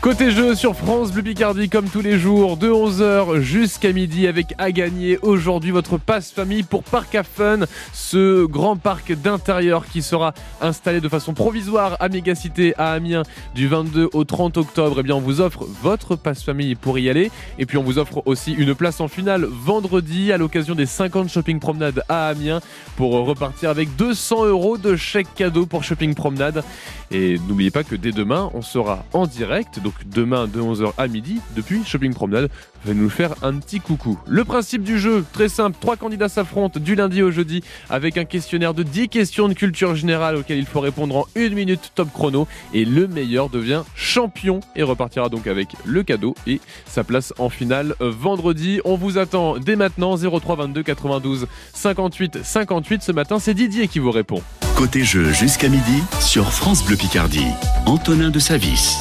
Côté jeu sur France Bleu Picardie comme tous les jours de 11h jusqu'à midi avec à gagner aujourd'hui votre passe famille pour Parc à Fun, ce grand parc d'intérieur qui sera installé de façon provisoire à Mégacité à Amiens du 22 au 30 octobre. Eh bien on vous offre votre passe famille pour y aller et puis on vous offre aussi une place en finale vendredi à l'occasion des 50 shopping promenades à Amiens pour repartir avec 200 euros de chèque cadeau pour shopping promenade. Et n'oubliez pas que dès demain on sera en direct demain de 11h à midi, depuis Shopping Promenade, va nous faire un petit coucou. Le principe du jeu, très simple, trois candidats s'affrontent du lundi au jeudi avec un questionnaire de 10 questions de culture générale auxquelles il faut répondre en une minute top chrono et le meilleur devient champion et repartira donc avec le cadeau et sa place en finale vendredi. On vous attend dès maintenant 03 22 92 58 58 ce matin, c'est Didier qui vous répond. Côté jeu jusqu'à midi sur France Bleu Picardie. Antonin de Savis.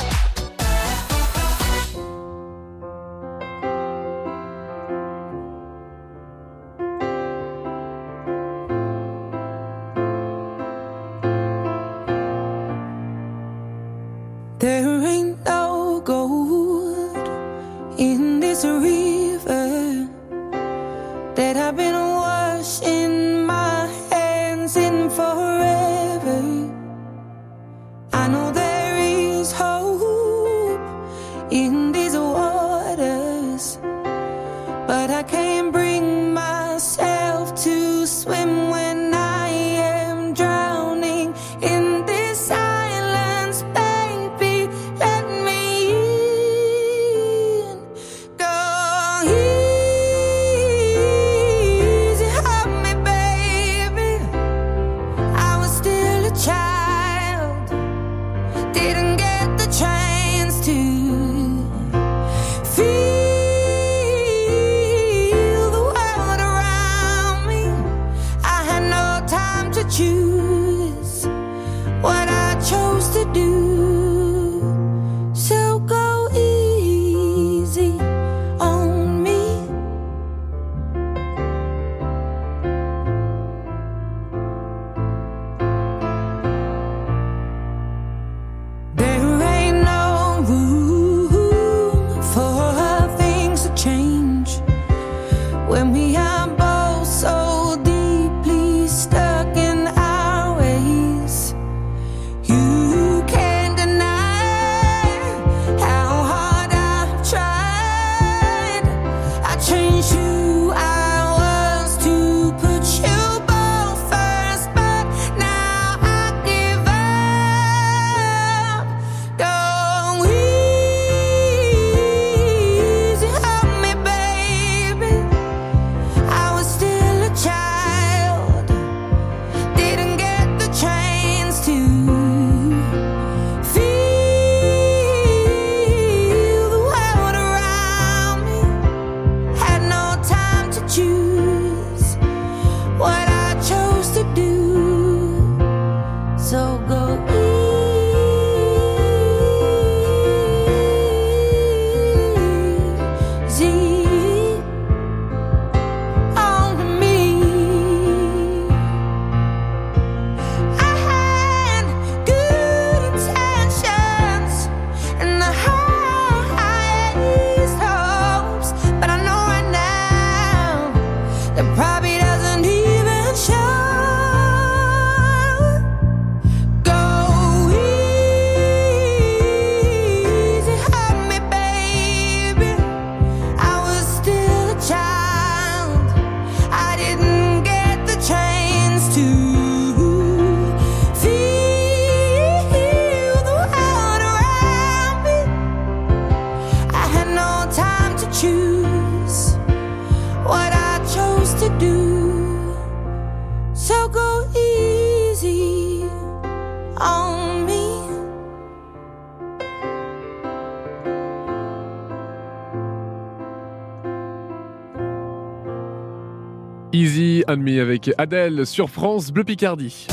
Easy and Me avec Adèle sur France Bleu Picardie.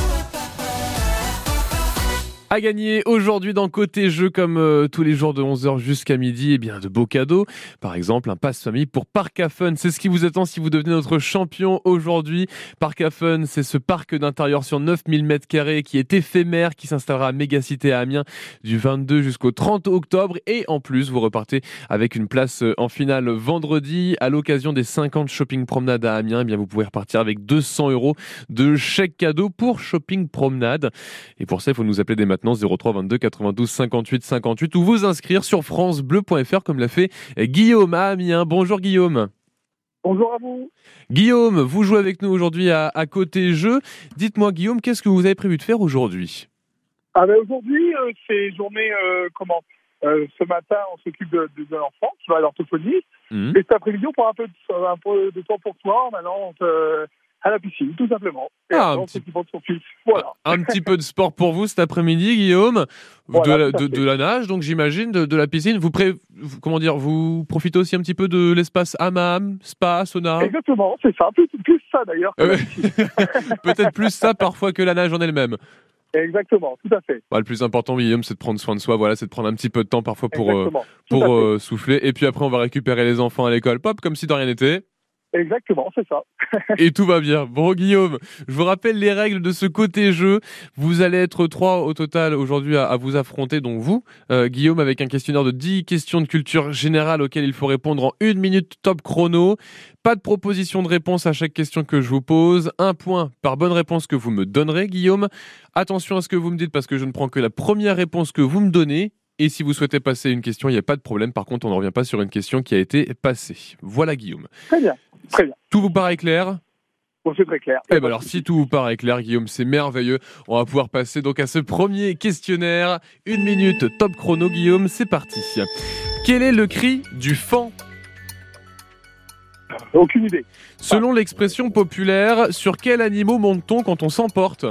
À gagner aujourd'hui dans Côté Jeu, comme euh, tous les jours de 11h jusqu'à midi, et eh bien de beaux cadeaux. Par exemple, un passe famille pour Parc à Fun. C'est ce qui vous attend si vous devenez notre champion aujourd'hui. Parc à Fun, c'est ce parc d'intérieur sur 9000 m2 qui est éphémère, qui s'installera à Mégacité à Amiens du 22 jusqu'au 30 octobre. Et en plus, vous repartez avec une place euh, en finale vendredi à l'occasion des 50 shopping promenades à Amiens. Eh bien, vous pouvez repartir avec 200 euros de chèque cadeau pour shopping promenade. Et pour ça, il faut nous appeler dès maintenant 03 22 92 58 58 ou vous inscrire sur francebleu.fr comme l'a fait Guillaume à Amiens. Bonjour Guillaume. Bonjour à vous. Guillaume, vous jouez avec nous aujourd'hui à, côté jeu. Dites-moi Guillaume, qu'est-ce que vous avez prévu de faire aujourd'hui? Ah ben Aujourd'hui, euh, c'est journée euh, comment euh, Ce matin, on s'occupe de, l'enfant qui va à l'orthophonie. Mmh. Et cet après-midi, on prend un peu, de, un peu de temps pour toi en allant à la piscine, tout simplement. Ah, un, petit... Voilà. un petit peu de sport pour vous cet après-midi, Guillaume. de, la, nage, donc j'imagine, de, la piscine. Vous, pré... comment dire, vous profitez aussi un petit peu de l'espace hammam, spa, sauna? Exactement, c'est ça. Plus, ça d'ailleurs. Peut-être plus ça parfois que la nage en elle-même. Exactement, tout à fait. Bah, le plus important, Guillaume, c'est de prendre soin de soi. Voilà, c'est de prendre un petit peu de temps parfois pour, euh, pour euh, souffler. Et puis après, on va récupérer les enfants à l'école. Pop, comme si de rien n'était. Exactement, c'est ça. et tout va bien. Bon, Guillaume, je vous rappelle les règles de ce côté jeu. Vous allez être trois au total aujourd'hui à, vous affronter, donc vous, euh, Guillaume, avec un questionnaire de 10 questions de culture générale auxquelles il faut répondre en une minute top chrono. Pas de proposition de réponse à chaque question que je vous pose. Un point par bonne réponse que vous me donnerez, Guillaume. Attention à ce que vous me dites parce que je ne prends que la première réponse que vous me donnez et si vous souhaitez passer une question, il n'y a pas de problème. Par contre, on ne revient pas sur une question qui a été passée. Voilà, Guillaume. Très bien. Très bien. Tout vous paraît clair? Bon, c'est très clair. Eh ben alors, si tout vous paraît clair, Guillaume, c'est merveilleux. On va pouvoir passer donc à ce premier questionnaire. Une minute top chrono, Guillaume, c'est parti. Quel est le cri du fan Aucune idée. Selon l'expression populaire, sur quel animal monte-t-on quand on s'emporte?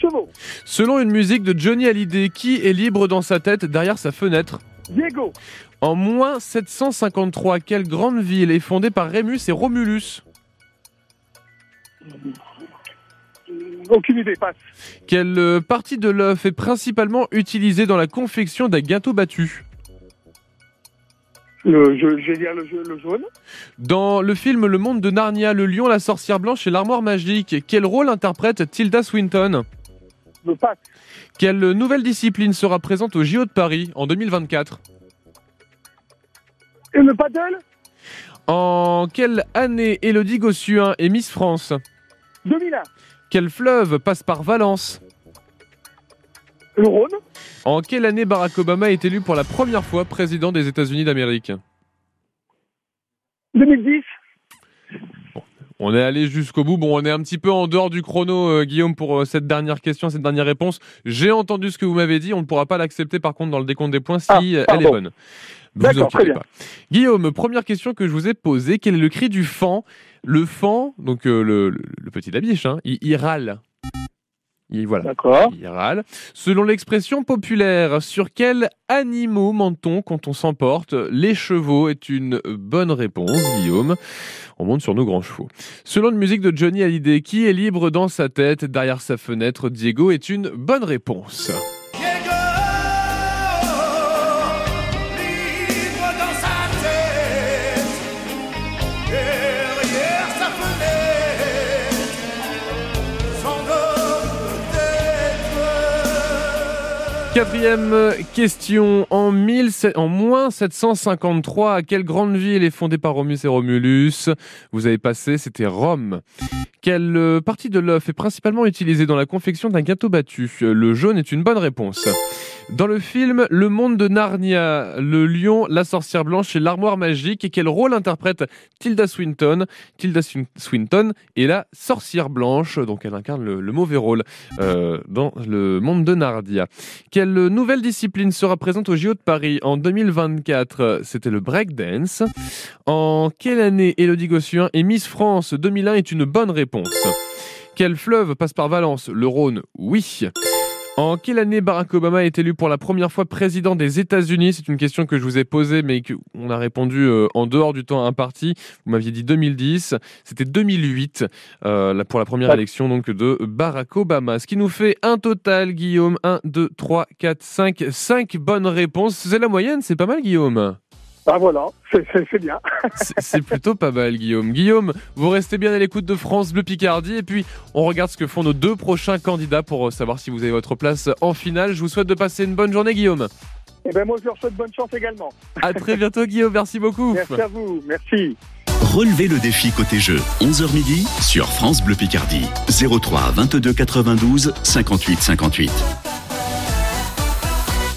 Chevaux. Selon une musique de Johnny Hallyday, qui est libre dans sa tête derrière sa fenêtre? Diego. En moins 753, quelle grande ville est fondée par Rémus et Romulus? Aucune idée, passe. Quelle euh, partie de l'œuf est principalement utilisée dans la confection d'un gâteau battu le, je, vais dire le, le, jaune. Dans le film Le Monde de Narnia, le lion, la sorcière blanche et l'armoire magique, quel rôle interprète Tilda Swinton? Le pack. Quelle nouvelle discipline sera présente au JO de Paris en 2024 Et le paddle En quelle année Elodie Gossuin est Miss France 2001. Quel fleuve passe par Valence Le Rhône. En quelle année Barack Obama est élu pour la première fois président des États-Unis d'Amérique 2010. on est allé jusqu'au bout. Bon, on est un petit peu en dehors du chrono, euh, Guillaume, pour euh, cette dernière question, cette dernière réponse. J'ai entendu ce que vous m'avez dit. On ne pourra pas l'accepter, par contre, dans le décompte des points si ah, elle est bonne. Vous inquiétez pas. Guillaume, première question que je vous ai posée. Quel est le cri du fan? Le fan, donc euh, le, petit labiche, hein, il râle. Il, voilà. D'accord. Selon l'expression populaire, sur quels animaux ment-on quand on s'emporte? Les chevaux est une bonne réponse, Guillaume. On monte sur nos grands chevaux. Selon une musique de Johnny Hallyday, qui est libre dans sa tête, derrière sa fenêtre, Diego est une bonne réponse. Quatrième question. En, moins 753, à quelle grande ville est fondée par Romus et Romulus? Vous avez passé, c'était Rome. Quelle euh, partie de l'œuf est principalement utilisée dans la confection d'un gâteau battu? Le jaune est une bonne réponse. Dans le film Le Monde de Narnia, le lion, la sorcière blanche et l'armoire magique, et quel rôle interprète Tilda Swinton? Tilda Swinton est la sorcière blanche, donc elle incarne le, mauvais rôle euh, dans Le Monde de Narnia. Quelle nouvelle discipline sera présente au JO de Paris en 2024 C'était le breakdance. En quelle année Elodie Gossuin et Miss France 2001 est une bonne réponse? Quel fleuve passe par Valence? Le Rhône? Oui. En quelle année Barack Obama est élu pour la première fois président des États-Unis? C'est une question que je vous ai posée, mais qu'on a répondu euh, en dehors du temps imparti. Vous m'aviez dit 2010. C'était 2008 euh, pour la première élection donc de Barack Obama. Ce qui nous fait un total, Guillaume. 1, 2, 3, 4, 5. 5 bonnes réponses. C'est la moyenne, c'est pas mal, Guillaume. Ah voilà, c'est bien. c'est plutôt pas mal, Guillaume. Guillaume, vous restez bien à l'écoute de France Bleu Picardie et puis on regarde ce que font nos deux prochains candidats pour euh, savoir si vous avez votre place en finale. Je vous souhaite de passer une bonne journée, Guillaume. Et eh ben moi, je vous souhaite bonne chance également. À très bientôt, Guillaume. Merci beaucoup. Merci à vous. Merci. Relevez le défi côté jeu, 11h midi sur France Bleu Picardie. 03 22 92 58 58.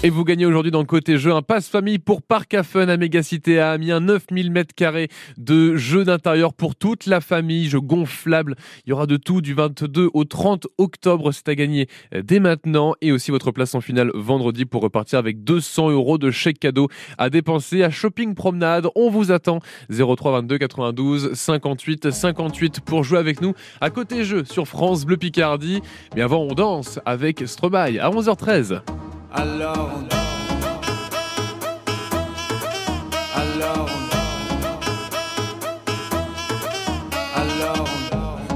Et vous gagnez aujourd'hui dans le côté jeu un passe famille pour Parc à Fun à Mégacité à Amiens, 9000 m2 de jeux d'intérieur pour toute la famille, jeux gonflables. Il y aura de tout du 22 au 30 octobre, c'est à gagner dès maintenant et aussi votre place en finale vendredi pour repartir avec 200 euros de chèque cadeau à dépenser à Shopping Promenade. On vous attend 03 22 92 58 58 pour jouer avec nous à côté jeu sur France Bleu Picardie. Mais avant on danse avec Stromae à 11h13. Alors on Alors Alors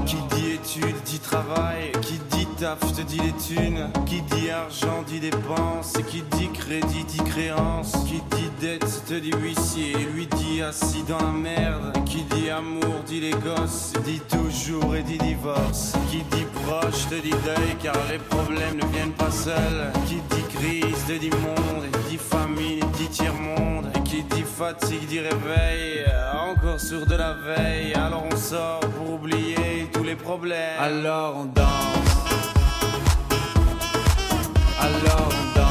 Qui dit études dit travail Qui dit taf te dit les thunes Qui dit argent dit dépense Qui dit crédit dit créance Qui dit dette te dit huissier Lui dit assis dans la merde Qui dit amour dit les gosses Dit toujours et dit divorce Qui dit proche te dit deuil Car les problèmes ne viennent pas seuls Qui dit crise te dit monde, et dit famille, dit tiers-monde, et qui dit fatigue dit réveil, encore sur de la veille, alors on sort pour oublier tous les problèmes, alors on danse, alors on danse.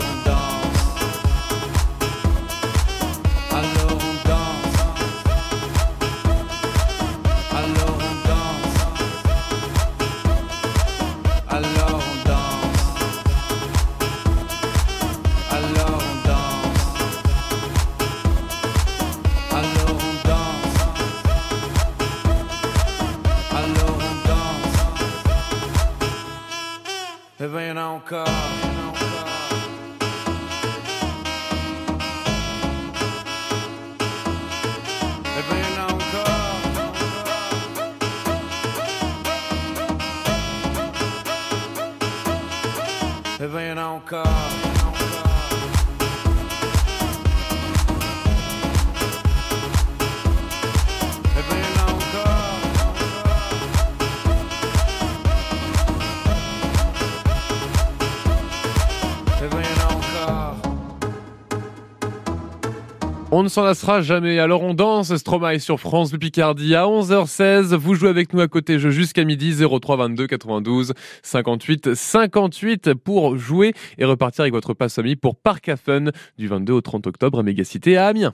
on ne s'en lassera jamais. Alors on danse Stromae sur France le Picardie à 11h16. Vous jouez avec nous à côté jeu jusqu'à midi 03 22 92 58 58 pour jouer et repartir avec votre passe ami pour Parc à Fun du 22 au 30 octobre à Mégacité à Amiens.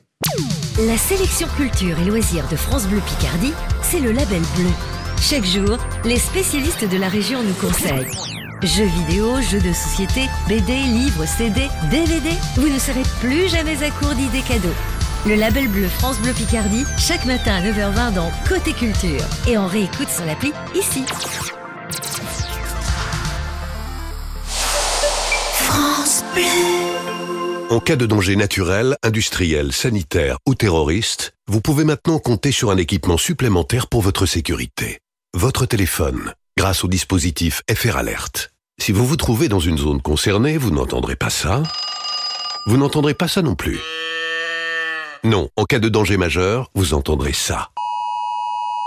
La sélection culture et loisirs de France Bleu Picardie, c'est le label bleu. Chaque jour, les spécialistes de la région nous conseillent. Jeux vidéo, jeux de société, BD, livres, CD, DVD, vous ne serez plus jamais à court d'idées cadeaux. Le label bleu France Bleu Picardie, chaque matin à 9h20 dans Côté Culture. Et on réécoute sur l'appli ici. France Bleu. En cas de danger naturel, industriel, sanitaire ou terroriste, vous pouvez maintenant compter sur un équipement supplémentaire pour votre sécurité. Votre téléphone, grâce au dispositif FR Alert. Si vous vous trouvez dans une zone concernée, vous n'entendrez pas ça. Vous n'entendrez pas ça non plus. Non, en cas de danger majeur, vous entendrez ça.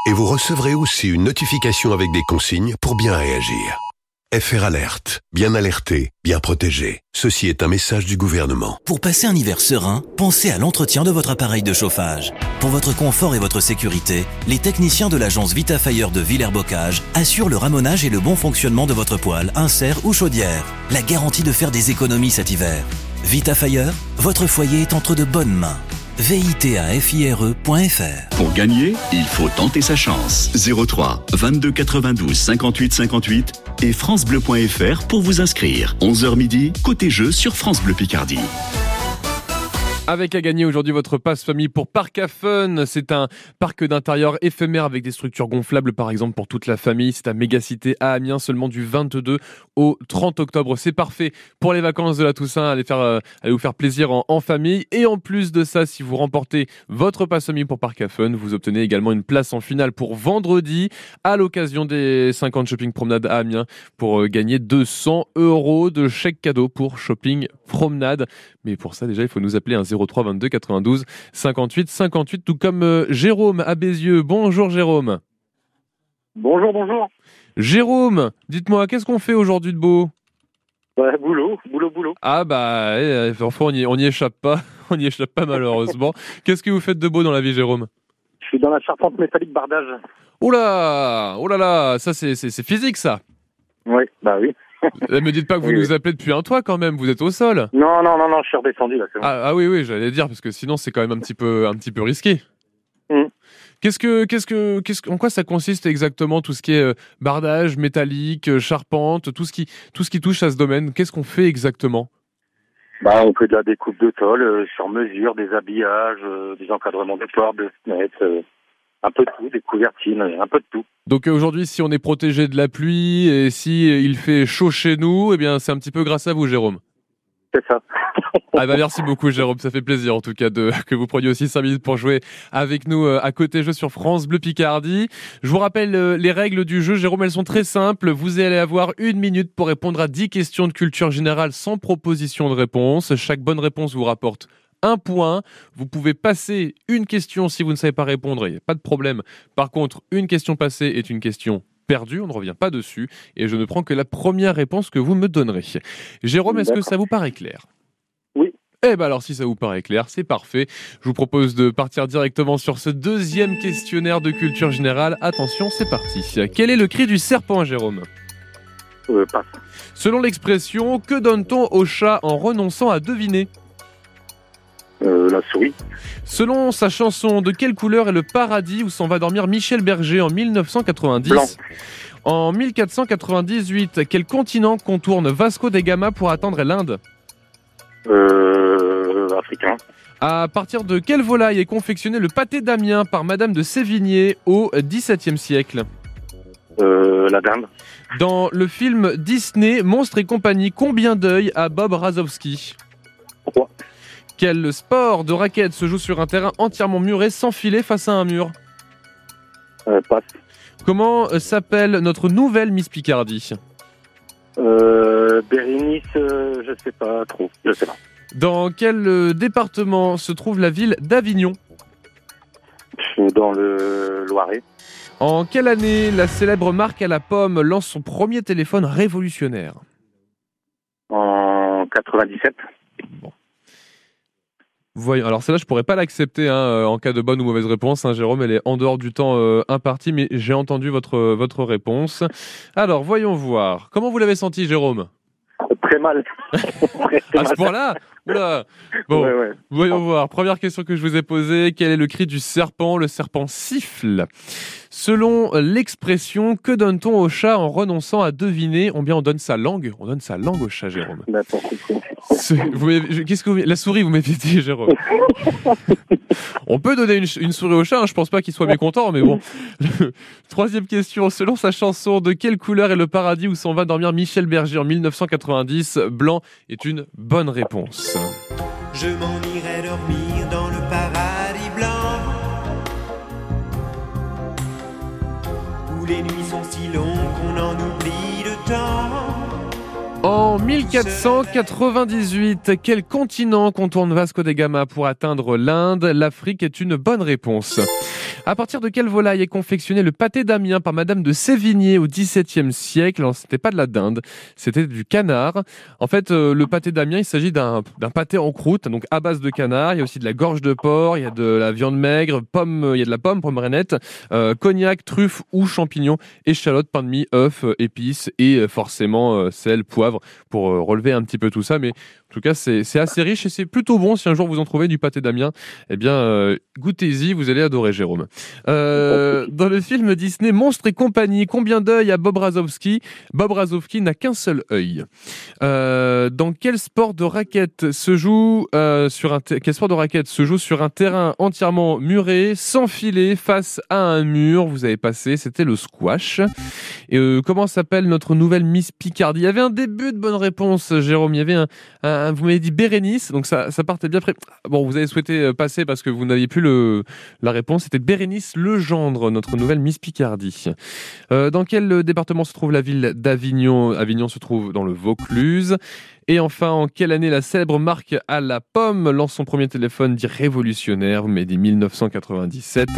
Et vous recevrez aussi une notification avec des consignes pour bien réagir. FR Alerte. Bien alerté, bien protégé. Ceci est un message du gouvernement. Pour passer un hiver serein, pensez à l'entretien de votre appareil de chauffage. Pour votre confort et votre sécurité, les techniciens de l'agence Vitafire de Villers-Bocage assurent le ramonage et le bon fonctionnement de votre poêle, insert ou chaudière. La garantie de faire des économies cet hiver. Vitafire, votre foyer est entre de bonnes mains vitafire.fr. Pour gagner, il faut tenter sa chance. 03 22 92 58 58 et francebleu.fr pour vous inscrire. 11h midi, côté jeu sur France Bleu Picardie. Avec à gagner aujourd'hui votre passe famille pour Parc à Fun. C'est un parc d'intérieur éphémère avec des structures gonflables par exemple pour toute la famille. C'est à Mégacité à Amiens seulement du 22 au 30 octobre. C'est parfait pour les vacances de la Toussaint. Allez, faire, euh, vous faire plaisir en, famille. Et en plus de ça, si vous remportez votre passe famille pour Parc à Fun, vous obtenez également une place en finale pour vendredi à l'occasion des 50 shopping promenade à Amiens pour euh, gagner 200 euros de chèque cadeau pour shopping promenade. Mais pour ça, déjà, il faut nous appeler un 03 22 92 58 58, tout comme euh, Jérôme à Bézieux. Bonjour Jérôme. Bonjour, bonjour. Jérôme, dites-moi, qu'est-ce qu'on fait aujourd'hui de beau? Ouais, boulot, boulot, boulot. Ah bah, eh, enfin, on n'y on y échappe pas, on n'y échappe pas malheureusement. qu'est-ce que vous faites de beau dans la vie, Jérôme? Je suis dans la charpente métallique bardage. Oh là, oh là là, ça c'est physique ça. Oui, bah oui. Ne me dites pas que vous nous appelez depuis un toit quand même, vous êtes au sol. Non, non, non, non, je suis redescendu là. Ah, ah, oui, oui, j'allais dire, parce que sinon c'est quand même un petit peu, un petit peu risqué. Mm. Qu'est-ce que, qu'est-ce que, qu'est-ce, en quoi ça consiste exactement tout ce qui est euh, bardage, métallique, euh, charpente, tout ce qui, tout ce qui touche à ce domaine? Qu'est-ce qu'on fait exactement? Bah, on fait de la découpe de tôle euh, sur mesure, des habillages, des encadrements de portes, de fenêtres, un peu de tout, des couvertines, un peu de tout. Donc aujourd'hui, si on est protégé de la pluie et si il fait chaud chez nous, eh bien c'est un petit peu grâce à vous, Jérôme. C'est ça. ah bah merci beaucoup Jérôme, ça fait plaisir en tout cas de, que vous preniez aussi 5 minutes pour jouer avec nous euh, à côté jeu sur France Bleu Picardie. Je vous rappelle euh, les règles du jeu, Jérôme, elles sont très simples. Vous allez avoir une minute pour répondre à 10 questions de culture générale sans proposition de réponse. Chaque bonne réponse vous rapporte un point. Vous pouvez passer une question si vous ne savez pas répondre, il n'y a pas de problème. Par contre, une question passée est une question perdue, on ne revient pas dessus, et je ne prends que la première réponse que vous me donnerez. Jérôme, est-ce que ça vous paraît clair? Oui. Eh bien alors si ça vous paraît clair, c'est parfait. Je vous propose de partir directement sur ce deuxième questionnaire de culture générale. Attention, c'est parti. Quel est le cri du serpent, Jérôme? Euh, pas. Selon l'expression, que donne-t-on au chat en renonçant à deviner? Euh, la souris. Selon sa chanson, de quelle couleur est le paradis où s'en va dormir Michel Berger en 1990 Blanc. En 1498, quel continent contourne Vasco da Gama pour atteindre l'Inde euh, Africain. À partir de quelle volaille est confectionné le pâté d'Amiens par Madame de Sévigné au XVIIe siècle euh, La dinde. Dans le film Disney Monstres et compagnie, combien d'œils a Bob Razowski? Quel sport de raquette se joue sur un terrain entièrement muré sans filet face à un mur Euh, passe. Comment euh, s'appelle notre nouvelle Miss Picardie Euh, Bérénice, euh, je sais pas trop. Je sais pas. Dans quel euh, département se trouve la ville d'Avignon Je suis dans le Loiret. En quelle année la célèbre marque à la pomme lance son premier téléphone révolutionnaire En 97. Voyons. Alors celle-là, je pourrais pas l'accepter hein, euh, en cas de bonne ou mauvaise réponse. hein, Jérôme, elle est en dehors du temps euh, imparti, mais j'ai entendu votre, votre réponse. Alors, voyons voir. Comment vous l'avez senti, Jérôme? Très mal. Très À ce mal. Point-là Bon, voyons voir. Première question que je vous ai posée. Quel est le cri du serpent Le serpent siffle? Selon l'expression, que donne-t-on au chat en renonçant à deviner On bien on donne sa langue? On donne sa langue au chat, Jérôme. Qu'est-ce que La souris, vous m'avez dit, Jérôme? on peut donner une, souris au chat. Je hein. je pense pas qu'il soit mécontent, mais bon. Troisième question. Selon sa chanson, de quelle couleur est le paradis où s'en va dormir Michel Berger en 1990 Blanc est une bonne réponse. Je m'en irai dormir dans le paradis blanc. Où les nuits sont si longues qu'on en oublie le temps. En 1498, quel continent contourne Vasco da Gama pour atteindre l'Inde? L'Afrique est une bonne réponse. À partir de quelle volaille est confectionné le pâté d'Amiens par Madame de Sévigné au XVIIe siècle? Ce n'était pas de la dinde, c'était du canard. En fait, euh, le pâté d'Amiens, il s'agit d'un pâté en croûte, donc à base de canard. Il y a aussi de la gorge de porc, il y a de la viande maigre, pomme, il y a de la pomme, pomme euh, cognac, truffe ou champignons, échalote, pain de mie, œufs, euh, épices et forcément sel, poivre pour relever un petit peu tout ça. Mais en tout cas, c'est assez riche et c'est plutôt bon. Si un jour vous en trouvez du pâté d'Amiens, eh bien, euh, goûtez-y, vous allez adorer, Jérôme. Euh, dans le film Disney Monstre et compagnie, combien d'œils a Bob Razowski? Bob Razowski n'a qu'un seul œil. Euh, dans quel sport de raquette se joue sur un quel sport de raquette se joue sur un terrain entièrement muré, sans filet, face à un mur? Vous avez passé, c'était le squash. Et comment s'appelle notre nouvelle Miss Picardie? Il y avait un début de bonne réponse, Jérôme. Il y avait un vous m'avez dit Bérénice, donc ça, ça partait bien près. Bon, vous avez souhaité euh, passer parce que vous n'aviez plus le, la réponse. C'était Bérénice Legendre, notre nouvelle Miss Picardie. Euh, dans quel euh, département se trouve la ville d'Avignon? Avignon se trouve dans le Vaucluse. Et enfin, en quelle année la célèbre marque à la pomme lance son premier téléphone dit révolutionnaire Vous m'avez dit 1997.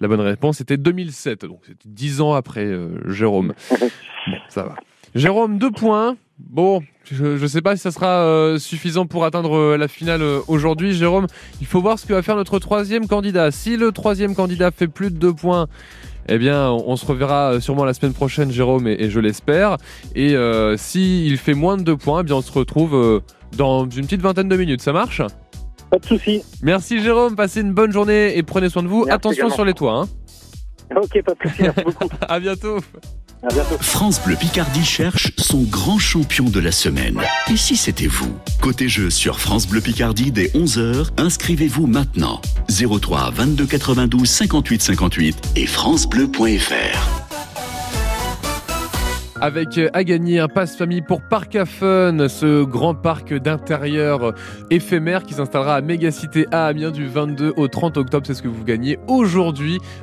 La bonne réponse était 2007, donc c'était dix ans après Jérôme. Bon, ça va. Jérôme, deux points. Bon, je ne sais pas si ça sera euh, suffisant pour atteindre euh, la finale euh, aujourd'hui. Jérôme, il faut voir ce que va faire notre troisième candidat. Si le troisième candidat fait plus de deux points, eh bien, on, se reverra sûrement la semaine prochaine, Jérôme, et, je l'espère. Et s'il fait moins de deux points, eh bien, on se retrouve dans une petite vingtaine de minutes. Ça marche? Pas de souci. Merci, Jérôme. Passez une bonne journée et prenez soin de vous. Attention sur les toits. Hein. Ok, pas de souci. Merci beaucoup. à bientôt. France Bleu Picardie cherche son grand champion de la semaine. Et si c'était vous Côté jeu sur France Bleu Picardie dès 11h, inscrivez-vous maintenant. 03 22 92 58 58 et francebleu.fr avec euh, à gagner un passe famille pour Parc à Fun, ce grand parc d'intérieur euh, éphémère qui s'installera à Mégacité à Amiens du 22 au 30 octobre. C'est ce que vous gagnez aujourd'hui.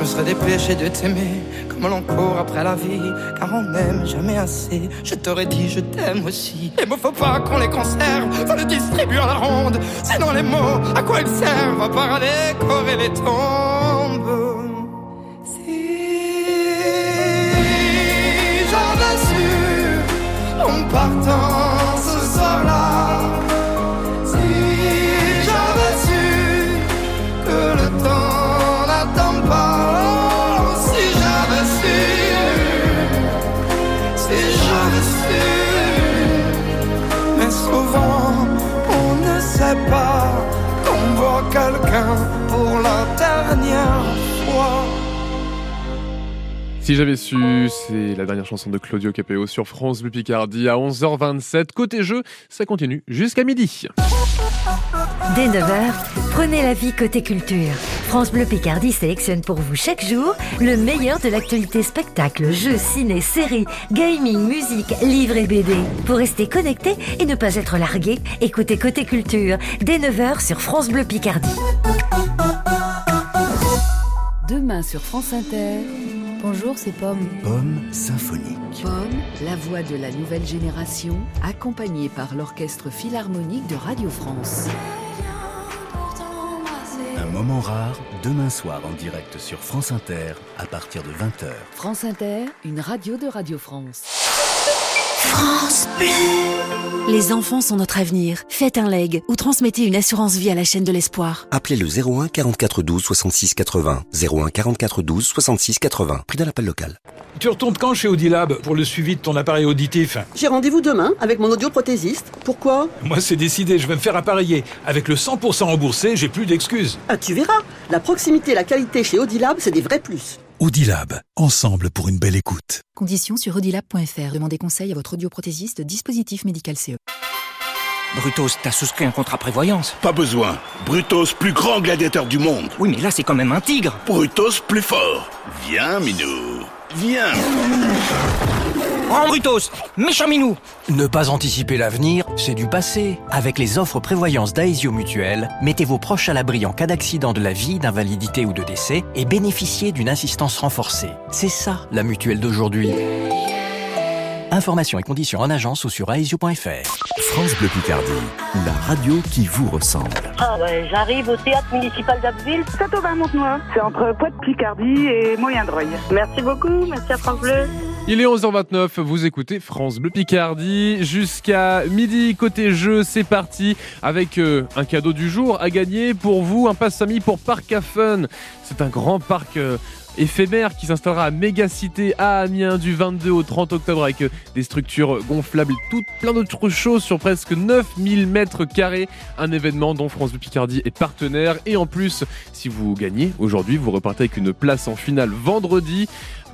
Me serais dépêché de t'aimer comme l'on court après la vie, car on n'aime jamais assez. Je t'aurais dit je t'aime aussi. Les mots faut pas qu'on les conserve, faut les distribuer à la ronde. Sinon les mots, à quoi ils servent À part à décorer les tombes. Si j'avais su en partant pour la dernière fois. Si j'avais su, c'est la dernière chanson de Claudio Capéo sur France Bleu Picardie à 11h27. Côté jeu, ça continue jusqu'à midi. Dès 9h, prenez la vie côté culture. France Bleu Picardie sélectionne pour vous chaque jour le meilleur de l'actualité spectacle, jeux, ciné, séries, gaming, musique, livres et BD. Pour rester connecté et ne pas être largué, écoutez Côté Culture dès 9h sur France Bleu Picardie. Demain sur France Inter. Bonjour, c'est Pomme. Pomme symphonique. Pomme, la voix de la nouvelle génération, accompagnée par l'Orchestre Philharmonique de Radio France. Moment rare, demain soir en direct sur France Inter à partir de 20h. France Inter, une radio de Radio France. France Bleu. Les enfants sont notre avenir. Faites un leg ou transmettez une assurance vie à la chaîne de l'espoir. Appelez le 01 44 12 66 80. 01 44 12 66 80. Prix d'un appel local. Tu retournes quand chez Audilab pour le suivi de ton appareil auditif? J'ai rendez-vous demain avec mon audioprothésiste. Pourquoi? Moi, c'est décidé, je vais me faire appareiller. Avec le 100% remboursé, j'ai plus d'excuses. Ah, tu verras. La proximité et la qualité chez Audilab, c'est des vrais plus. Audilab, ensemble pour une belle écoute. Conditions sur audilab.fr. Demandez conseil à votre audioprothésiste dispositif médical CE. Brutos, t'as souscrit un contrat prévoyance Pas besoin. Brutos, plus grand gladiateur du monde. Oui, mais là, c'est quand même un tigre. Brutos, plus fort. Viens, Minou. Viens. Oh, Brutos Méchant minou Ne pas anticiper l'avenir, c'est du passé. Avec les offres prévoyance d'Aesio Mutuel, mettez vos proches à l'abri en cas d'accident de la vie, d'invalidité ou de décès et bénéficiez d'une assistance renforcée. C'est ça, la mutuelle d'aujourd'hui. Informations et conditions en agence ou sur aesio.fr. France Bleu Picardie, la radio qui vous ressemble. Ah ouais, j'arrive au théâtre municipal d'Abbeville, Châteauvin-Montenoy. C'est entre Pointe-Picardie et Moyen-Dreuil. Merci beaucoup, merci à France Bleu. Il est 11h29, vous écoutez France Bleu Picardie jusqu'à midi côté jeu, c'est parti avec euh, un cadeau du jour à gagner pour vous, un passe famille pour Parc à Fun. C'est un grand parc euh, éphémère qui s'installera à Mégacité à Amiens du 22 au 30 octobre avec euh, des structures gonflables, tout plein d'autres choses sur presque 9000 mètres carrés. Un événement dont France Bleu Picardie est partenaire et en plus, si vous gagnez aujourd'hui, vous repartez avec une place en finale vendredi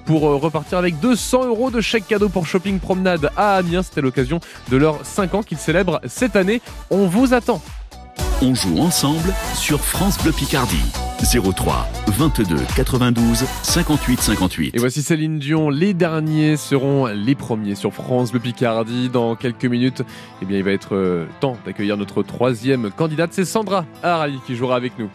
pour repartir avec 200 euros de chèque cadeau pour Shopping Promenade à Amiens. C'était l'occasion de leurs 5 ans qu'ils célèbrent cette année. On vous attend. On joue ensemble sur France Bleu Picardie. 03 22 92 58 58. Et voici Céline Dion. Les derniers seront les premiers sur France Bleu Picardie. Dans quelques minutes, eh bien, il va être euh, temps d'accueillir notre troisième candidate. C'est Sandra Harali qui jouera avec nous.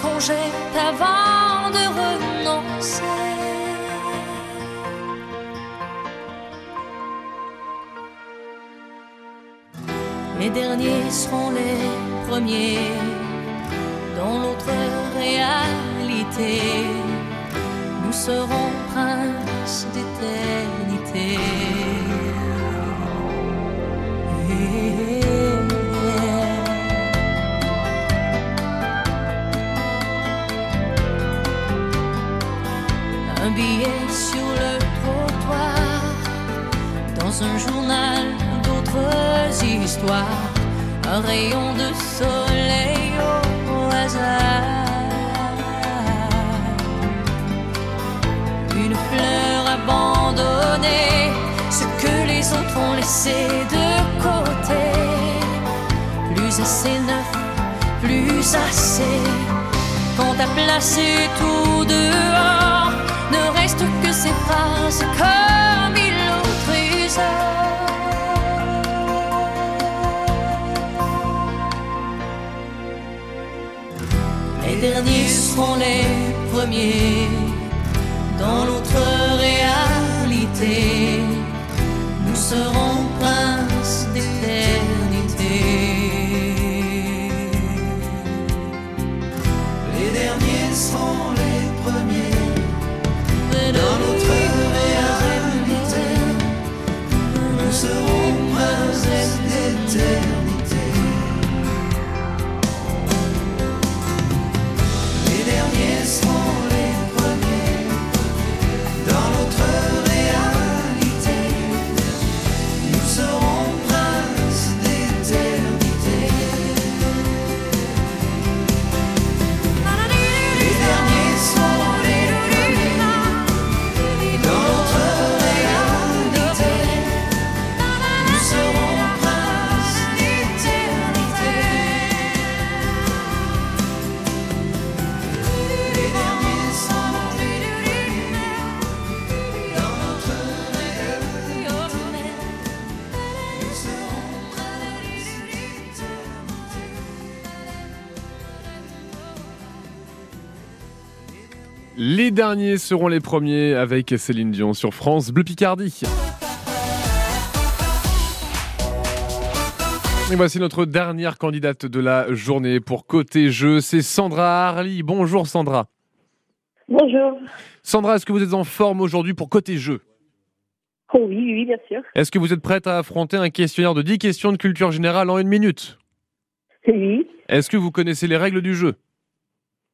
Phrases laissé de côté, plus assez neuf, plus assez. Quand t'as placé tout dehors, ne reste que ces phrases comme il au trésor. Les derniers seront les premiers dans notre réalité. Nous serons princes d'éternité. Les derniers seront Les derniers seront les premiers avec Céline Dion sur France Bleu Picardie. Et voici notre dernière candidate de la journée pour Côté Jeu, c'est Sandra Harley. Bonjour Sandra. Bonjour. Sandra, est-ce que vous êtes en forme aujourd'hui pour Côté Jeu? Oh oui, oui, bien sûr. Est-ce que vous êtes prête à affronter un questionnaire de 10 questions de culture générale en une minute? Oui. Est-ce que vous connaissez les règles du jeu?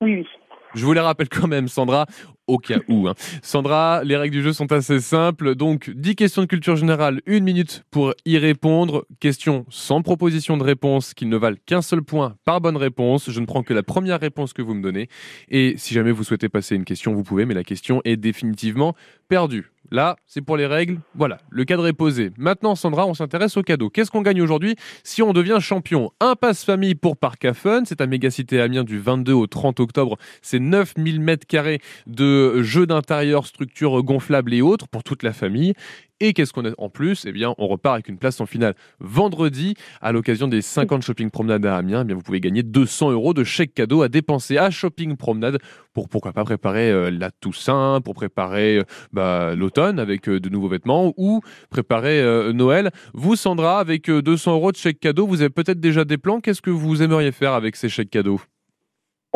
Oui, oui. Je vous les rappelle quand même, Sandra, au cas où. hein. Sandra, les règles du jeu sont assez simples. Donc, 10 questions de culture générale, une minute pour y répondre. Questions sans proposition de réponse qui ne valent qu'un seul point par bonne réponse. Je ne prends que la première réponse que vous me donnez. Et si jamais vous souhaitez passer une question, vous pouvez, mais la question est définitivement perdue. Là, c'est pour les règles. Voilà, le cadre est posé. Maintenant, Sandra, on s'intéresse au cadeau. Qu'est-ce qu'on gagne aujourd'hui si on devient champion? Un passe-famille pour Parc à Fun. C'est à Mégacité Amiens du 22 au 30 octobre. C'est 9000 mètres carrés de jeux d'intérieur, structures gonflables et autres pour toute la famille. Et qu'est-ce qu'on a en plus? Eh bien, on repart avec une place en finale vendredi à l'occasion des 50 shopping promenades à Amiens. Eh bien, vous pouvez gagner 200 euros de chèque cadeau à dépenser à shopping promenade pour pourquoi pas préparer euh, la Toussaint, pour préparer euh, bah, l'automne avec euh, de nouveaux vêtements ou préparer Noël. Vous, Sandra, avec euh, 200 euros de chèque cadeau, vous avez peut-être déjà des plans? Qu'est-ce que vous aimeriez faire avec ces chèques cadeaux?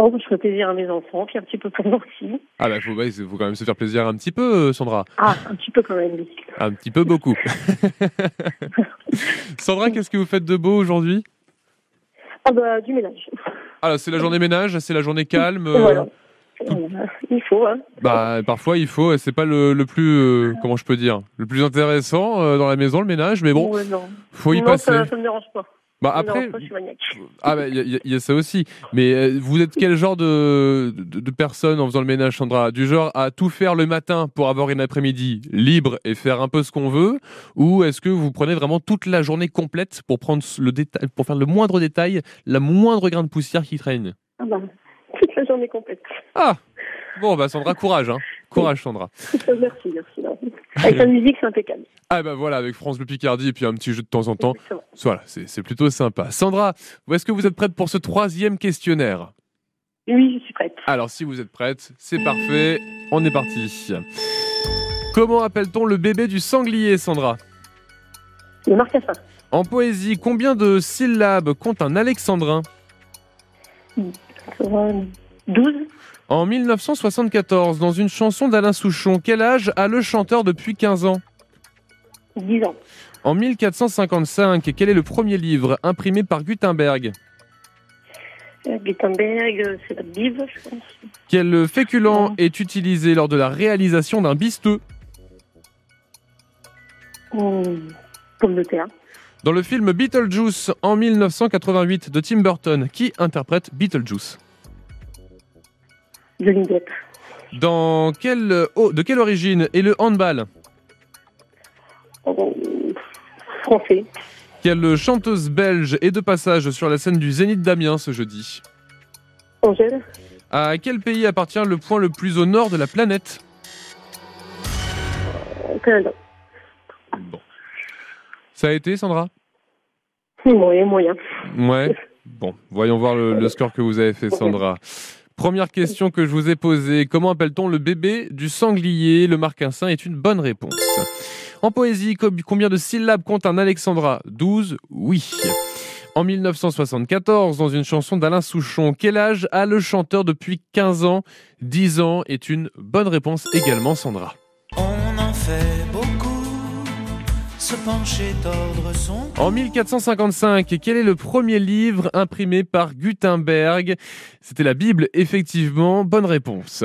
Oh, je ferai plaisir à mes enfants, puis un petit peu pour moi aussi. Ah bah, faut, ouais, faut quand même se faire plaisir un petit peu, euh, Sandra. Ah, un petit peu quand même. oui. Un petit peu beaucoup. Sandra, qu'est-ce que vous faites de beau aujourd'hui? Ah bah, du ménage. Ah, c'est la journée ménage, c'est la journée calme. euh, Voilà. Euh, Il faut, hein. Bah, parfois il faut, et c'est pas le, le plus, euh, comment je peux dire, le plus intéressant euh, dans la maison, le ménage, mais bon, Ouais, non. faut y non, passer. Ça, ça me dérange pas. Bah, après-. Ah, bah, il y, y a ça aussi. Mais euh, vous êtes quel genre de, de, de personne en faisant le ménage, Sandra? Du genre à tout faire le matin pour avoir une après-midi libre et faire un peu ce qu'on veut? Ou est-ce que vous prenez vraiment toute la journée complète pour, prendre le détail, pour faire le moindre détail, la moindre grain de poussière qui traîne? Ah bah, toute la journée complète. Ah Bon, bah Sandra, courage, hein. Courage, Sandra. merci, merci. non. Avec la musique, c'est impeccable. Ah bah voilà, avec France Le Picardie et puis un petit jeu de temps en temps. Voilà, c'est c'est plutôt sympa. Sandra, est-ce que vous êtes prête pour ce troisième questionnaire? Oui, je suis prête. Alors si vous êtes prête, c'est parfait, on est parti. Comment appelle-t-on le bébé du sanglier, Sandra? Le marcassin. En poésie, combien de syllabes compte un alexandrin? 12. En 1974, dans une chanson d'Alain Souchon, quel âge a le chanteur depuis 15 ans? 10 ans. En 1455, quel est le premier livre imprimé par Gutenberg? Euh, Gutenberg, euh, c'est la Bible, je pense. Quel féculent est utilisé lors de la réalisation d'un bisteux Hum, Pomme de terre. Dans le film Beetlejuice en 1988 de Tim Burton, qui interprète Beetlejuice? Johnny Depp. Dans quelle, oh, de quelle origine est le handball? Oh, Français. Quelle chanteuse belge est de passage sur la scène du Zénith d'Amiens ce jeudi? Angèle. À quel pays appartient le point le plus au nord de la planète? Canada. Ça a été, Sandra? Moyen, moyen. Ouais. Bon, voyons voir le, le score que vous avez fait, Sandra. Première question que je vous ai posée. Comment appelle-t-on le bébé du sanglier? Le marquinsin est une bonne réponse. En poésie, co- combien de syllabes compte un Alexandra? 12 Oui. En 1974, dans une chanson d'Alain Souchon, quel âge a le chanteur depuis 15 ans? 10 ans est une bonne réponse également, Sandra. On en fait se pencher, tordre son En 1455, quel est le premier livre imprimé par Gutenberg? C'était la Bible, effectivement. Bonne réponse.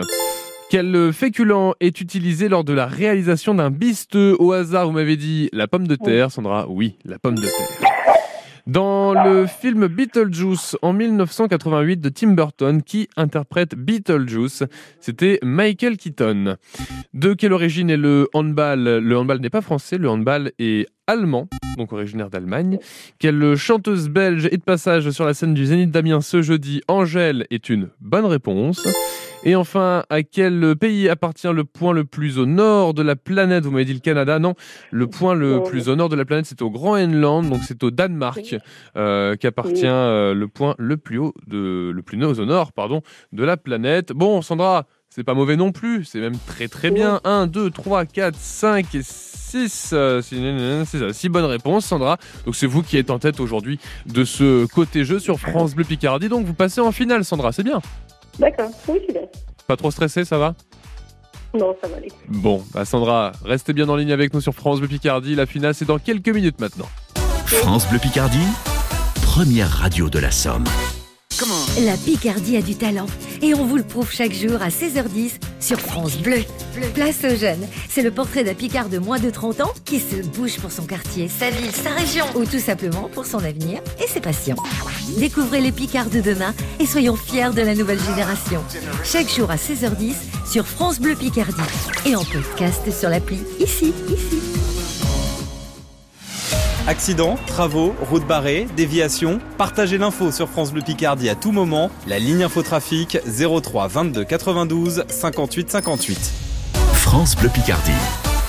Quel féculent est utilisé lors de la réalisation d'un bisteux? Au hasard, vous m'avez dit la pomme de terre, Sandra Oui, la pomme de terre. Dans le film Beetlejuice en 1988 de Tim Burton, qui interprète Beetlejuice C'était Michael Keaton. De quelle origine est le handball? Le handball n'est pas français, le handball est allemand, donc originaire d'Allemagne. Quelle chanteuse belge est de passage sur la scène du Zénith d'Amiens ce jeudi? Angèle est une bonne réponse. Et enfin, à quel pays appartient le point le plus au nord de la planète? Vous m'avez dit le Canada, non. Le point le plus au nord de la planète, c'est au Grand Enland, donc c'est au Danemark euh, qu'appartient euh, le point le plus haut, de, le plus au nord, pardon, de la planète. Bon, Sandra, c'est pas mauvais non plus, c'est même très très bien. 1, 2, 3, 4, 5 et 6. 6 bonnes réponses, Sandra. Donc c'est vous qui êtes en tête aujourd'hui de ce côté jeu sur France Bleu Picardie. Donc vous passez en finale, Sandra, c'est bien. D'accord. Oui, bien. Pas trop stressé, ça va? Non, ça va aller. Bon, bah Sandra, restez bien en ligne avec nous sur France Bleu Picardie. La finale, c'est dans quelques minutes maintenant. France Bleu Picardie, première radio de la Somme. La Picardie a du talent et on vous le prouve chaque jour à 16h10 sur France Bleu. Place aux jeunes, c'est le portrait d'un Picard de moins de 30 ans qui se bouge pour son quartier, sa ville, sa région ou tout simplement pour son avenir et ses passions. Découvrez les Picards de demain et soyons fiers de la nouvelle génération. Chaque jour à 16h10 sur France Bleu Picardie et en podcast sur l'appli ici, ici. Accidents, travaux, routes barrées, déviations, partagez l'info sur France Bleu Picardie à tout moment. La ligne infotrafic 03 22 92 58 58. France Bleu Picardie,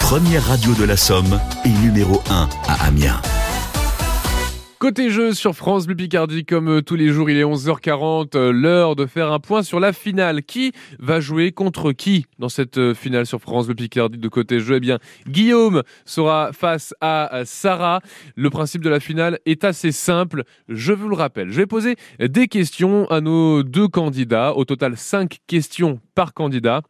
première radio de la Somme et numéro 1 à Amiens. Côté jeu sur France Bleu Picardie, comme euh, tous les jours, il est 11h40, euh, l'heure de faire un point sur la finale. Qui va jouer contre qui dans cette euh, finale sur France Bleu Picardie de côté jeu? Eh bien, Guillaume sera face à Sarah. Le principe de la finale est assez simple, je vous le rappelle. Je vais poser des questions à nos deux candidats, au total 5 questions par candidat.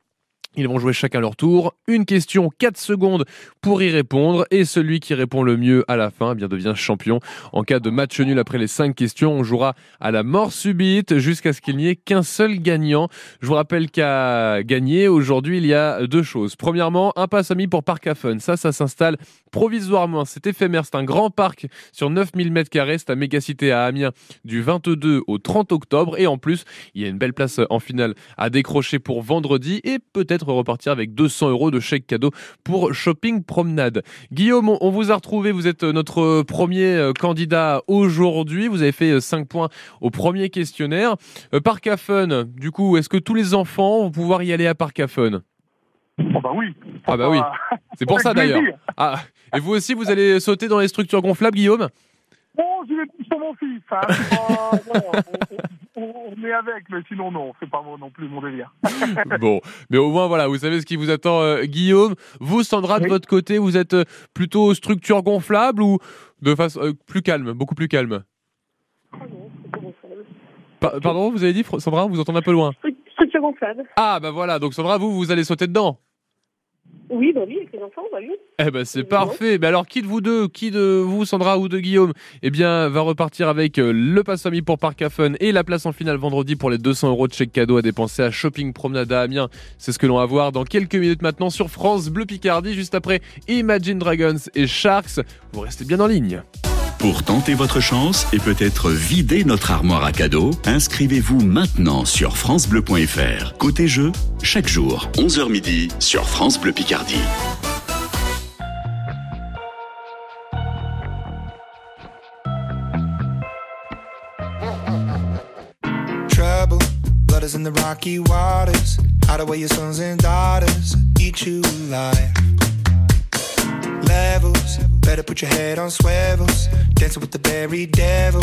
Ils vont jouer chacun leur tour. Une question, 4 secondes pour y répondre. Et celui qui répond le mieux à la fin eh bien, devient champion. En cas de match nul après les 5 questions, on jouera à la mort subite jusqu'à ce qu'il n'y ait qu'un seul gagnant. Je vous rappelle qu'à gagner, aujourd'hui, il y a deux choses. Premièrement, un pass ami pour Parc. Ça, ça s'installe provisoirement. C'est éphémère. C'est un grand parc sur 9000 m2. C'est à Mégacité à Amiens du 22 au 30 octobre. Et en plus, il y a une belle place en finale à décrocher pour vendredi et peut-être repartir avec 200 euros de chèque cadeau pour Shopping Promenade. Guillaume, on- vous a retrouvé, vous êtes notre premier euh, candidat aujourd'hui, vous avez fait 5 points au premier questionnaire. Euh, Parc à Fun, du coup, est-ce que tous les enfants vont pouvoir y aller à Parc à Fun? Oh bah oui. Ah bah oui, c'est pour ça d'ailleurs. Ah, et vous aussi, vous allez sauter dans les structures gonflables, Guillaume? Bon, je vais sur mon fils. Hein. On, est avec, mais sinon non, c'est pas mon- non plus mon délire. Bon, mais au moins voilà, vous savez ce qui vous attend, euh, Guillaume. Vous, Sandra, de votre côté, vous êtes euh, plutôt structure gonflable ou de façon euh, plus calme, beaucoup plus calme? Pa- Pardon, vous avez dit, Sandra, vous entendez un peu loin. Structure gonflable. Ah bah voilà, donc Sandra, vous, vous allez sauter dedans. Oui, bah oui, avec les enfants, bah oui. Eh ben c'est parfait. Mais alors qui de vous deux, qui de vous Sandra ou de Guillaume, eh bien va repartir avec euh, le pass famille pour Parc à Fun et la place en finale vendredi pour les 200 euros de chèque cadeau à dépenser à Shopping Promenade à Amiens. C'est ce que l'on va voir dans quelques minutes maintenant sur France Bleu Picardie, juste après Imagine Dragons et Sharks. Vous restez bien en ligne. Pour tenter votre chance et peut-être vider notre armoire à cadeaux, inscrivez-vous maintenant sur francebleu.fr. Côté jeu, chaque jour, 11h midi sur France Bleu Picardie. Better put your head on swivels. Dancing with the very devil,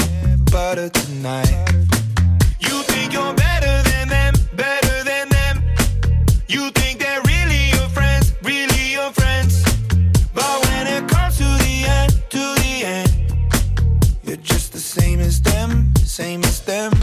butter tonight. You think you're better than them, better than them. You think they're really your friends, really your friends. But when it comes to the end, to the end, you're just the same as them, same as them.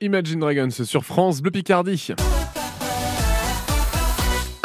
Imagine Dragons sur France Bleu Picardie.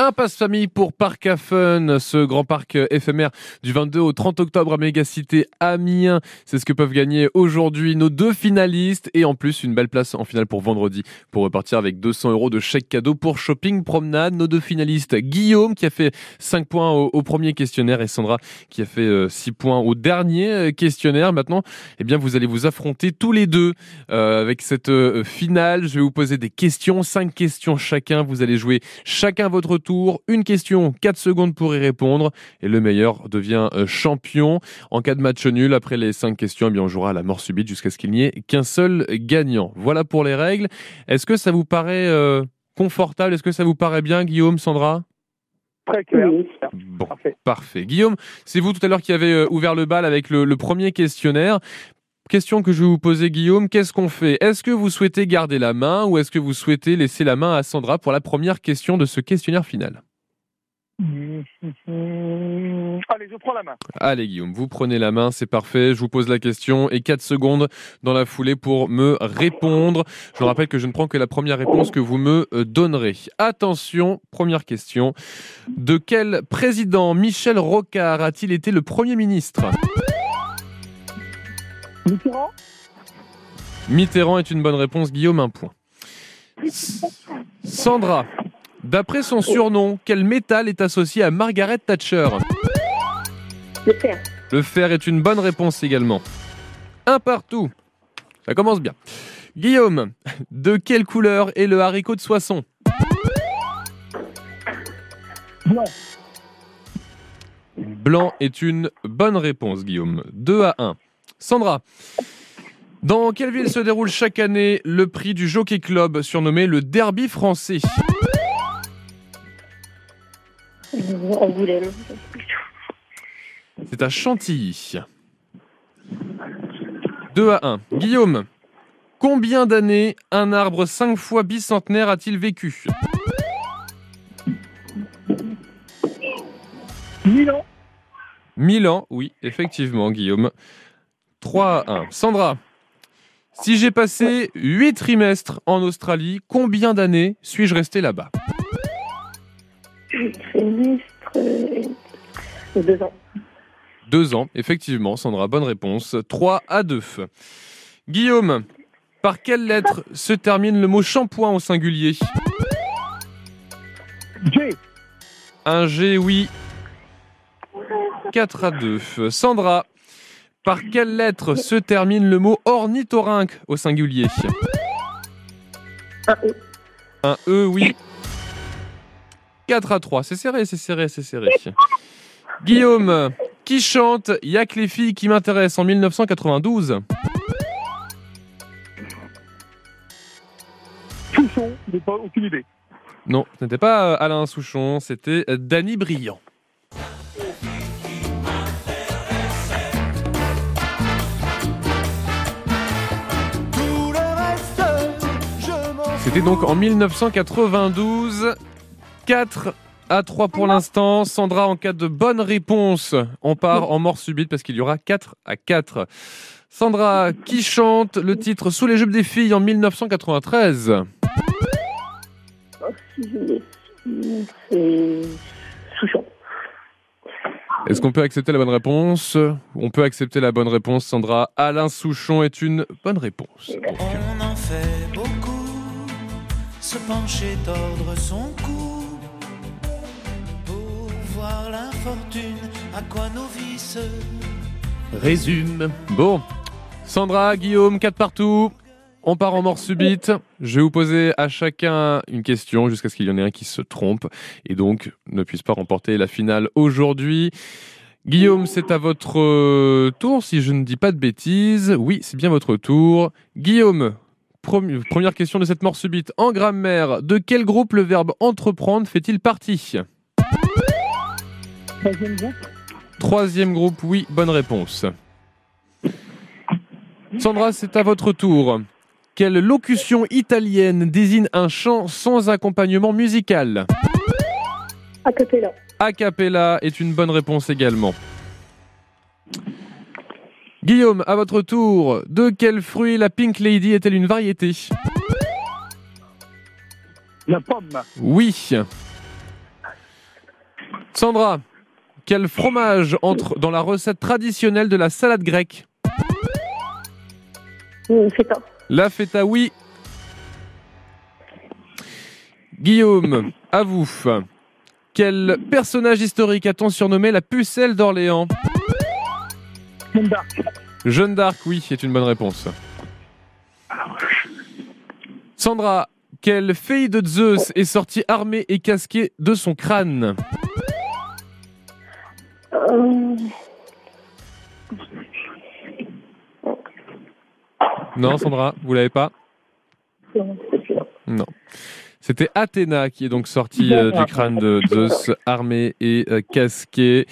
Un passe-famille pour Parc à Fun, ce grand parc éphémère du 22 au 30 octobre à Mégacité Amiens. C'est ce que peuvent gagner aujourd'hui nos deux finalistes et en plus une belle place en finale pour vendredi pour repartir avec 200 euros de chèque cadeau pour shopping promenade. Nos deux finalistes, Guillaume qui a fait 5 points au, premier questionnaire et Sandra qui a fait euh, 6 points au dernier euh, questionnaire. Maintenant, eh bien, vous allez vous affronter tous les deux euh, avec cette euh, finale. Je vais vous poser des questions, 5 questions chacun. Vous allez jouer chacun votre tour. Une question, 4 secondes pour y répondre. Et le meilleur devient euh, champion. En cas de match nul, après les 5 questions, eh bien, on jouera à la mort subite jusqu'à ce qu'il n'y ait qu'un seul gagnant. Voilà pour les règles. Est-ce que ça vous paraît euh, confortable? Est-ce que ça vous paraît bien, Guillaume, Sandra? Très clair. Bon, parfait. Guillaume, c'est vous tout à l'heure qui avez euh, ouvert le bal avec le, le premier questionnaire. Question que je vais vous poser, Guillaume. Qu'est-ce qu'on fait? Est-ce que vous souhaitez garder la main ou est-ce que vous souhaitez laisser la main à Sandra pour la première question de ce questionnaire final? Allez, je prends la main. Allez, Guillaume, vous prenez la main, c'est parfait. Je vous pose la question et 4 secondes dans la foulée pour me répondre. Je vous rappelle que je ne prends que la première réponse que vous me euh, donnerez. Attention, première question. De quel président Michel Rocard a-t-il été le Premier ministre? Mitterrand Mitterrand est une bonne réponse, Guillaume, un point. Sandra, d'après son surnom, quel métal est associé à Margaret Thatcher? Le fer. Le fer est une bonne réponse également. Un partout. Ça commence bien. Guillaume, de quelle couleur est le haricot de Soissons? Blanc. Blanc est une bonne réponse, Guillaume. 2 à 1. Sandra, dans quelle ville se déroule chaque année le prix du Jockey Club, surnommé le Derby français? Angoulême. C'est à Chantilly. 2 à 1. Guillaume, combien d'années un arbre 5 fois bicentenaire a-t-il vécu? 1000 ans. 1000 ans, oui, effectivement, Guillaume. 3 à 1. Sandra, si j'ai passé 8 trimestres en Australie, combien d'années suis-je resté là-bas? Trimestre. euh, Deux ans. 2 ans, effectivement, Sandra, bonne réponse. 3 à 2. Guillaume, par quelle lettre se termine le mot shampoing au singulier? G. Un G, oui. 4 à 2. Sandra, par quelle lettre se termine le mot ornithorynque au singulier Un E. Un E, oui. 4 à 3. C'est serré, c'est serré, c'est serré. Guillaume, qui chante Y'a que les filles qui m'intéressent en 1992 Souchon. J'ai pas aucune idée. Non, ce n'était pas euh, Alain Souchon, c'était euh, Danny Briand. C'était donc en 1992. 4 à 3 pour l'instant. Sandra, en cas de bonne réponse, on part en mort subite parce qu'il y aura 4 à 4. Sandra, qui chante le titre Sous les jupes des filles en 1993 Oh, si je l'ai su, c'est Souchon. Est-ce qu'on peut accepter la bonne réponse? On peut accepter la bonne réponse, Sandra. Alain Souchon est une bonne réponse. Se pencher, tordre son cou, pour voir l'infortune, à quoi nos vies se Résume. Bon, Sandra, Guillaume, 4 partout. On part en mort subite. Je vais vous poser à chacun une question jusqu'à ce qu'il y en ait un qui se trompe et donc ne puisse pas remporter la finale aujourd'hui. Guillaume, c'est à votre euh, tour si je ne dis pas de bêtises. Oui, c'est bien votre tour. Guillaume, première question de cette mort subite. En grammaire, de quel groupe le verbe entreprendre fait-il partie? Troisième groupe. Troisième groupe, oui, bonne réponse. Sandra, c'est à votre tour. Quelle locution italienne désigne un chant sans accompagnement musical? A cappella. A cappella est une bonne réponse également. Guillaume, à votre tour. De quel fruit la Pink Lady est-elle une variété? La pomme. Oui. Sandra, quel fromage entre dans la recette traditionnelle de la salade grecque? Hum, Feta. La feta, oui. Guillaume, à vous. Quel personnage historique a-t-on surnommé la pucelle d'Orléans? Jeanne d'Arc. Oui, c'est une bonne réponse. Sandra, quelle fille de Zeus est sortie armée et casquée de son crâne? Non, Sandra, vous l'avez pas? Non. C'était Athéna qui est donc sortie euh, du crâne de Zeus, armée et euh, casquée.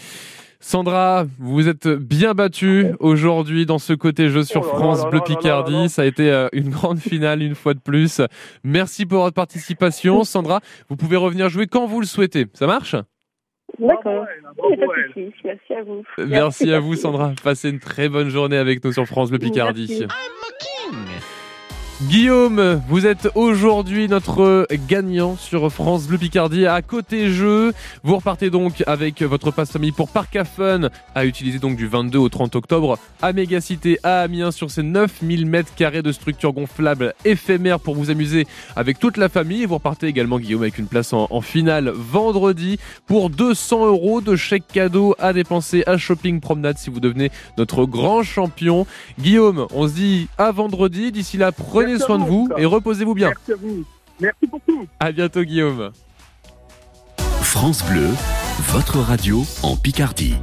Sandra, vous êtes bien battue aujourd'hui dans ce côté jeu sur Oh France Bleu Picardie. Ça a été euh, une grande finale une fois de plus. Merci pour votre participation. Sandra, vous pouvez revenir jouer quand vous le souhaitez. Ça marche? D'accord. Merci à vous. Merci à vous Sandra. Passez une très bonne journée avec nous sur France Bleu Picardie. Merci. Guillaume, vous êtes aujourd'hui notre gagnant sur France Bleu Picardie à côté jeu. Vous repartez donc avec votre passe famille pour Parc à utiliser donc du 22 au 30 octobre à Mégacité à Amiens sur ces 9000 mètres carrés de structure gonflable éphémère pour vous amuser avec toute la famille. Vous repartez également Guillaume avec une place en, en finale vendredi pour 200 euros de chèque cadeau à dépenser à Shopping Promenade si vous devenez notre grand champion. Guillaume, on se dit à vendredi. D'ici là, prenez À soin de vous et reposez-vous bien. Merci à vous. Merci beaucoup. À bientôt Guillaume. France Bleu, votre radio en Picardie.